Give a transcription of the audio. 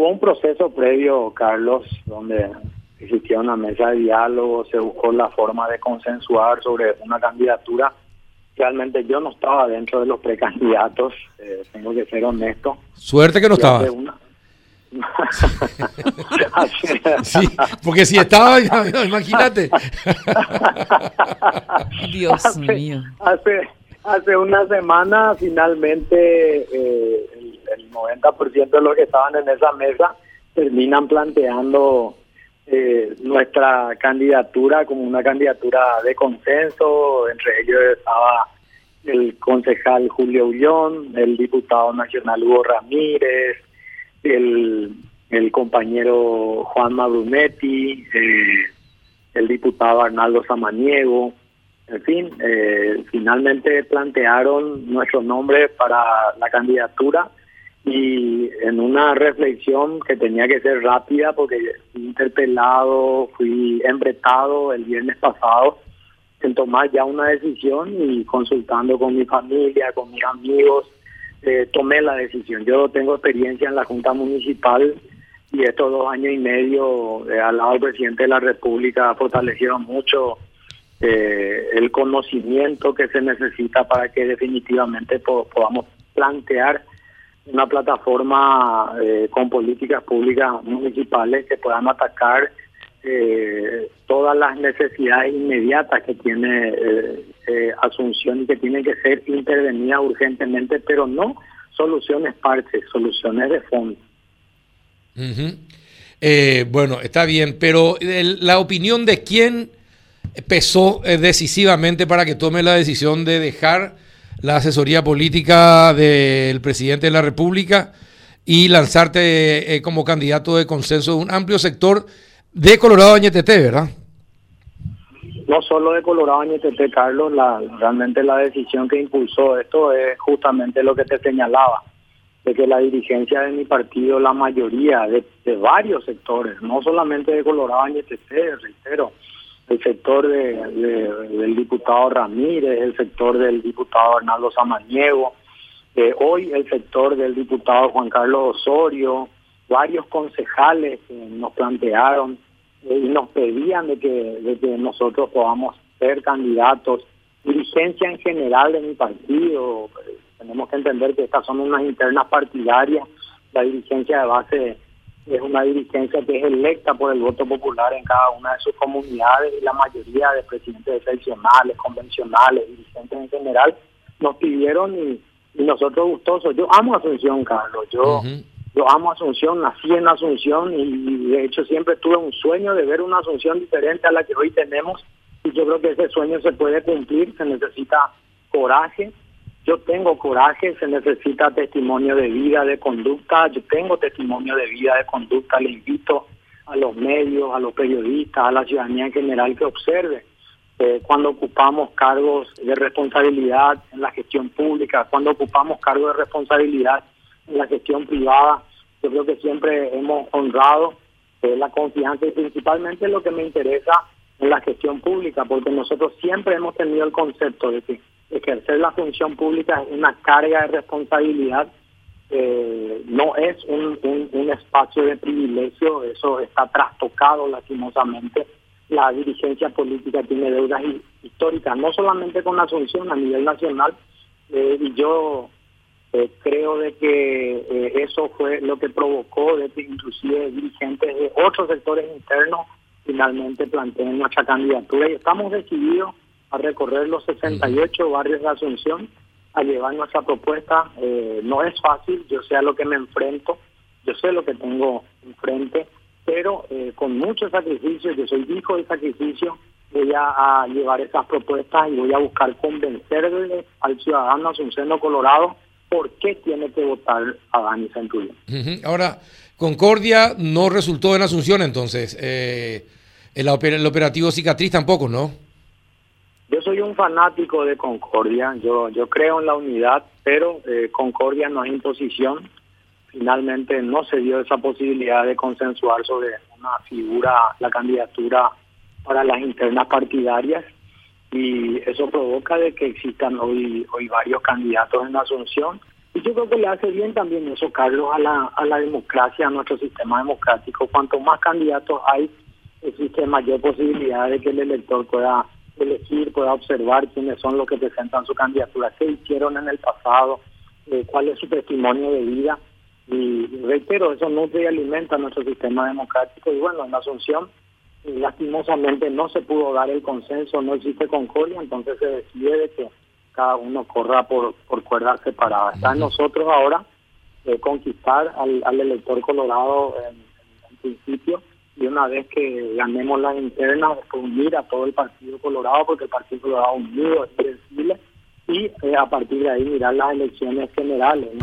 hubo un proceso previo, Carlos, donde existía una mesa de diálogo, se buscó la forma de consensuar sobre una candidatura. Realmente yo no estaba dentro de los precandidatos, eh, tengo que ser honesto. Suerte que no estaba. sí, porque si estaba, imagínate. Dios mío. Hace, hace una semana finalmente eh, el, el 90% de los que estaban en esa mesa terminan planteando eh, nuestra candidatura como una candidatura de consenso, entre ellos estaba el concejal Julio Ullón, el diputado nacional Hugo Ramírez, el, el compañero Juan Brunetti, eh, el diputado Arnaldo Samaniego, en fin, eh, finalmente plantearon nuestro nombre para la candidatura y en una reflexión que tenía que ser rápida porque fui interpelado, fui embretado el viernes pasado en tomar ya una decisión y consultando con mi familia, con mis amigos, eh, tomé la decisión. Yo tengo experiencia en la Junta Municipal y estos dos años y medio eh, al lado del presidente de la República fortalecieron mucho eh, el conocimiento que se necesita para que definitivamente podamos plantear una plataforma eh, con políticas públicas municipales que puedan atacar eh, todas las necesidades inmediatas que tiene eh, Asunción y que tienen que ser intervenidas urgentemente, pero no soluciones parches, soluciones de fondo. bueno, está bien, pero la opinión de quién pesó decisivamente para que tome la decisión de dejar la asesoría política del presidente de la República y lanzarte eh, como candidato de consenso de un amplio sector de Colorado Añetete, ¿verdad? No solo de Colorado Añetete, Carlos, la, realmente la decisión que impulsó esto es justamente lo que te señalaba, de que la dirigencia de mi partido, la mayoría de, de varios sectores, no solamente de Colorado Añetete, reitero, el sector de, del diputado Ramírez, el sector del diputado Arnaldo Samaniego, eh, hoy el sector del diputado Juan Carlos Osorio, varios concejales nos plantearon eh, y nos pedían de que, de que nosotros podamos ser candidatos, dirigencia en general de mi partido, tenemos que entender que estas son unas internas partidarias, la dirigencia de base es una dirigencia que es electa por el voto popular en cada una de sus comunidades y la mayoría de presidentes seccionales, convencionales, dirigentes en general, nos pidieron y, nosotros gustosos. Yo amo Asunción, Carlos. Yo, yo amo Asunción, nací en Asunción y, de hecho siempre tuve un sueño de ver una Asunción diferente a la que hoy tenemos y yo creo que ese sueño se puede cumplir, se necesita coraje, yo tengo coraje, se necesita testimonio de vida, de conducta, yo tengo testimonio de vida, de conducta, le invito a los medios, a los periodistas, a la ciudadanía en general que observe eh, cuando ocupamos cargos de responsabilidad en la gestión pública, cuando ocupamos cargos de responsabilidad en la gestión privada, yo creo que siempre hemos honrado eh, la confianza y principalmente lo que me interesa en la gestión pública, porque nosotros siempre hemos tenido el concepto de que ejercer la función pública es una carga de responsabilidad, eh, no es un, espacio de privilegio, eso está trastocado lastimosamente. La dirigencia política tiene deudas históricas, no solamente con la Asunción, a nivel nacional, eh, y yo eh, creo de que eso fue lo que provocó de que inclusive dirigentes de otros sectores internos finalmente planteen nuestra candidatura y estamos decididos a recorrer los 68 barrios de Asunción, a llevar nuestra propuesta. Eh, no es fácil, yo sé a lo que me enfrento, yo sé lo que tengo enfrente, pero eh, con mucho sacrificio, yo soy hijo de sacrificio, voy a, llevar esas propuestas y voy a buscar convencerle al ciudadano asunceno colorado por qué tiene que votar a Dani Centurión. Ahora, Concordia no resultó en Asunción entonces, eh, el, el operativo cicatriz tampoco, ¿no? Yo soy un fanático de Concordia, yo, yo creo en la unidad, pero eh, Concordia no es imposición. Finalmente no se dio esa posibilidad de consensuar sobre una figura, la candidatura para las internas partidarias y eso provoca de que existan hoy, hoy varios candidatos en Asunción Y yo creo que le hace bien también eso, Carlos, a la, a la democracia, a nuestro sistema democrático. Cuanto más candidatos hay, existe mayor posibilidad de que el elector pueda elegir, pueda observar quiénes son los que presentan su candidatura, qué hicieron en el pasado, eh, cuál es su testimonio de vida. Y reitero, eso nutre y alimenta nuestro sistema democrático. Y bueno, en la Asunción, eh, lastimosamente no se pudo dar el consenso, no existe concordia, entonces se decide de que cada uno corra por, por cuerdas separadas. Está en nosotros ahora eh, conquistar al, al, elector colorado en, en, una vez que ganemos la interna, unir a todo el Partido Colorado, porque el Partido Colorado unido es invencible, y eh, a partir de ahí mirar las elecciones generales. ¿no?